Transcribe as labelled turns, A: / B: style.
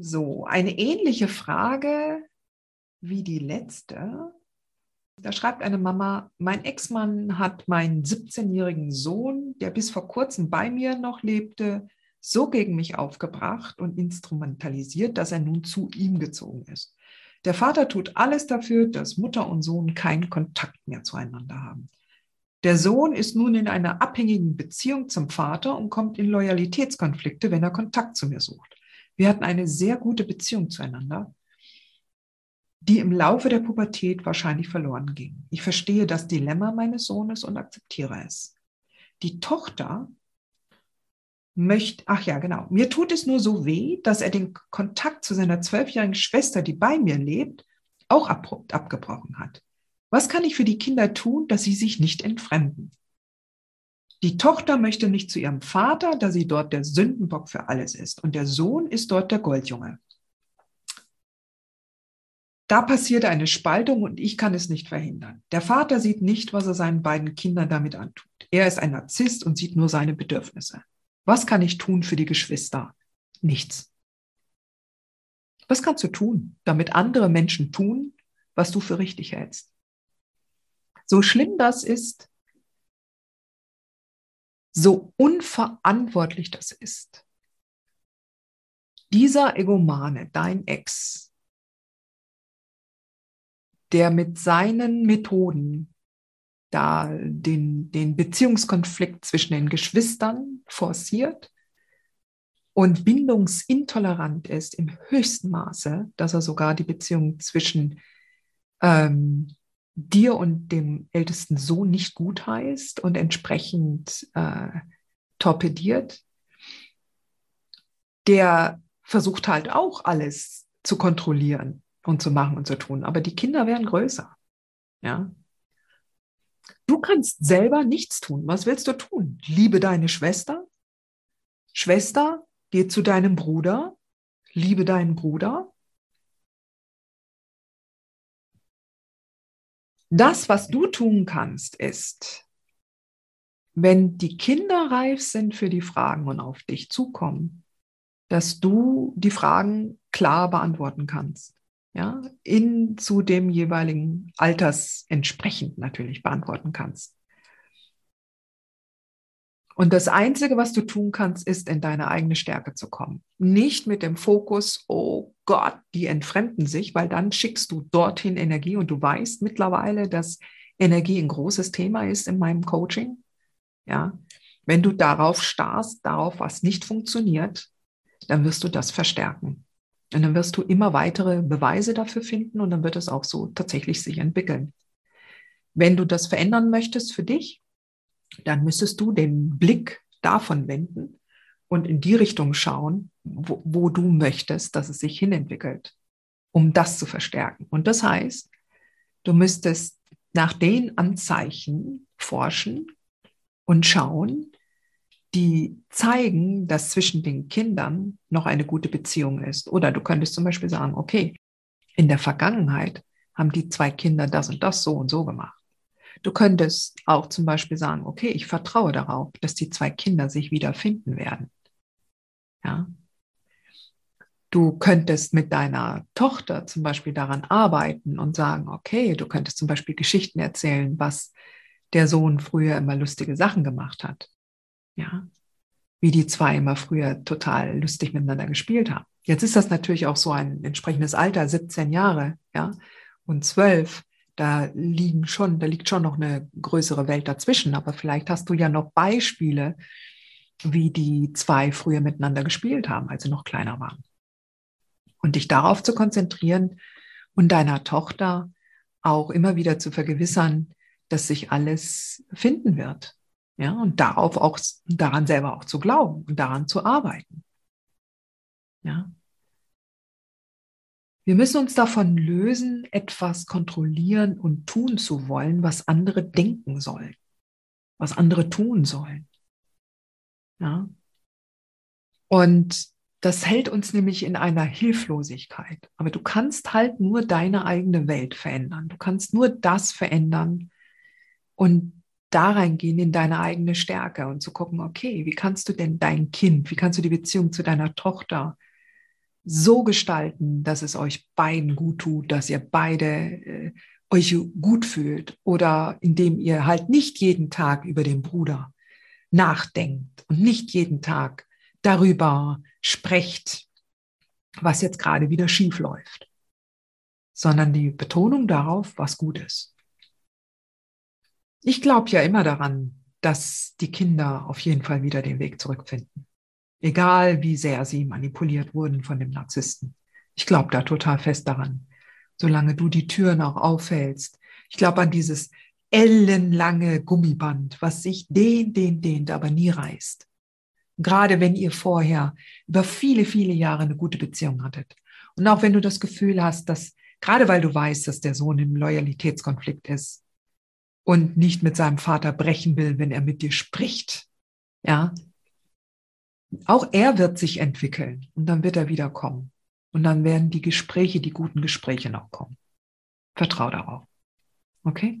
A: So, eine ähnliche Frage wie die letzte. Da schreibt eine Mama, mein Ex-Mann hat meinen 17-jährigen Sohn, der bis vor kurzem bei mir noch lebte, so gegen mich aufgebracht und instrumentalisiert, dass er nun zu ihm gezogen ist. Der Vater tut alles dafür, dass Mutter und Sohn keinen Kontakt mehr zueinander haben. Der Sohn ist nun in einer abhängigen Beziehung zum Vater und kommt in Loyalitätskonflikte, wenn er Kontakt zu mir sucht. Wir hatten eine sehr gute Beziehung zueinander, die im Laufe der Pubertät wahrscheinlich verloren ging. Ich verstehe das Dilemma meines Sohnes und akzeptiere es. Die Tochter möchte, ach ja, genau, mir tut es nur so weh, dass er den Kontakt zu seiner zwölfjährigen Schwester, die bei mir lebt, auch abrupt abgebrochen hat. Was kann ich für die Kinder tun, dass sie sich nicht entfremden? Die Tochter möchte nicht zu ihrem Vater, da sie dort der Sündenbock für alles ist. Und der Sohn ist dort der Goldjunge. Da passiert eine Spaltung und ich kann es nicht verhindern. Der Vater sieht nicht, was er seinen beiden Kindern damit antut. Er ist ein Narzisst und sieht nur seine Bedürfnisse. Was kann ich tun für die Geschwister? Nichts. Was kannst du tun, damit andere Menschen tun, was du für richtig hältst? So schlimm das ist, so unverantwortlich das ist. Dieser Egomane, dein Ex, der mit seinen Methoden da den, den Beziehungskonflikt zwischen den Geschwistern forciert und bindungsintolerant ist im höchsten Maße, dass er sogar die Beziehung zwischen ähm, dir und dem ältesten Sohn nicht gut heißt und entsprechend äh, torpediert, der versucht halt auch alles zu kontrollieren und zu machen und zu tun. Aber die Kinder werden größer. Ja. Du kannst selber nichts tun. Was willst du tun? Liebe deine Schwester. Schwester, geh zu deinem Bruder. Liebe deinen Bruder. Das, was du tun kannst, ist, wenn die Kinder reif sind für die Fragen und auf dich zukommen, dass du die Fragen klar beantworten kannst. Ja, in zu dem jeweiligen Alters entsprechend natürlich beantworten kannst. Und das Einzige, was du tun kannst, ist, in deine eigene Stärke zu kommen. Nicht mit dem Fokus, oh Gott, die entfremden sich, weil dann schickst du dorthin Energie und du weißt mittlerweile, dass Energie ein großes Thema ist in meinem Coaching. Ja, wenn du darauf starrst, darauf, was nicht funktioniert, dann wirst du das verstärken. Und dann wirst du immer weitere Beweise dafür finden und dann wird es auch so tatsächlich sich entwickeln. Wenn du das verändern möchtest für dich, dann müsstest du den Blick davon wenden und in die Richtung schauen, wo, wo du möchtest, dass es sich hinentwickelt, um das zu verstärken. Und das heißt, du müsstest nach den Anzeichen forschen und schauen, die zeigen, dass zwischen den Kindern noch eine gute Beziehung ist. Oder du könntest zum Beispiel sagen, okay, in der Vergangenheit haben die zwei Kinder das und das so und so gemacht. Du könntest auch zum Beispiel sagen, okay, ich vertraue darauf, dass die zwei Kinder sich wiederfinden werden. Ja. Du könntest mit deiner Tochter zum Beispiel daran arbeiten und sagen, okay, du könntest zum Beispiel Geschichten erzählen, was der Sohn früher immer lustige Sachen gemacht hat. Ja. Wie die zwei immer früher total lustig miteinander gespielt haben. Jetzt ist das natürlich auch so ein entsprechendes Alter, 17 Jahre, ja, und 12 da liegen schon, da liegt schon noch eine größere Welt dazwischen. Aber vielleicht hast du ja noch Beispiele, wie die zwei früher miteinander gespielt haben, als sie noch kleiner waren. Und dich darauf zu konzentrieren und deiner Tochter auch immer wieder zu vergewissern, dass sich alles finden wird. Ja, und darauf auch, daran selber auch zu glauben und daran zu arbeiten. Ja. Wir müssen uns davon lösen, etwas kontrollieren und tun zu wollen, was andere denken sollen, was andere tun sollen. Ja. Und das hält uns nämlich in einer Hilflosigkeit. Aber du kannst halt nur deine eigene Welt verändern. Du kannst nur das verändern und da reingehen in deine eigene Stärke und zu gucken, okay, wie kannst du denn dein Kind, wie kannst du die Beziehung zu deiner Tochter so gestalten, dass es euch beiden gut tut, dass ihr beide äh, euch gut fühlt oder indem ihr halt nicht jeden Tag über den Bruder nachdenkt und nicht jeden Tag darüber sprecht, was jetzt gerade wieder schief läuft, sondern die Betonung darauf, was gut ist. Ich glaube ja immer daran, dass die Kinder auf jeden Fall wieder den Weg zurückfinden. Egal wie sehr sie manipuliert wurden von dem Narzissten. Ich glaube da total fest daran. Solange du die Türen auch aufhältst. Ich glaube an dieses ellenlange Gummiband, was sich dehnt, dehnt, dehnt, aber nie reißt. Gerade wenn ihr vorher über viele, viele Jahre eine gute Beziehung hattet. Und auch wenn du das Gefühl hast, dass, gerade weil du weißt, dass der Sohn im Loyalitätskonflikt ist und nicht mit seinem Vater brechen will, wenn er mit dir spricht, ja, auch er wird sich entwickeln und dann wird er wiederkommen. Und dann werden die Gespräche, die guten Gespräche noch kommen. Vertrau darauf. Okay?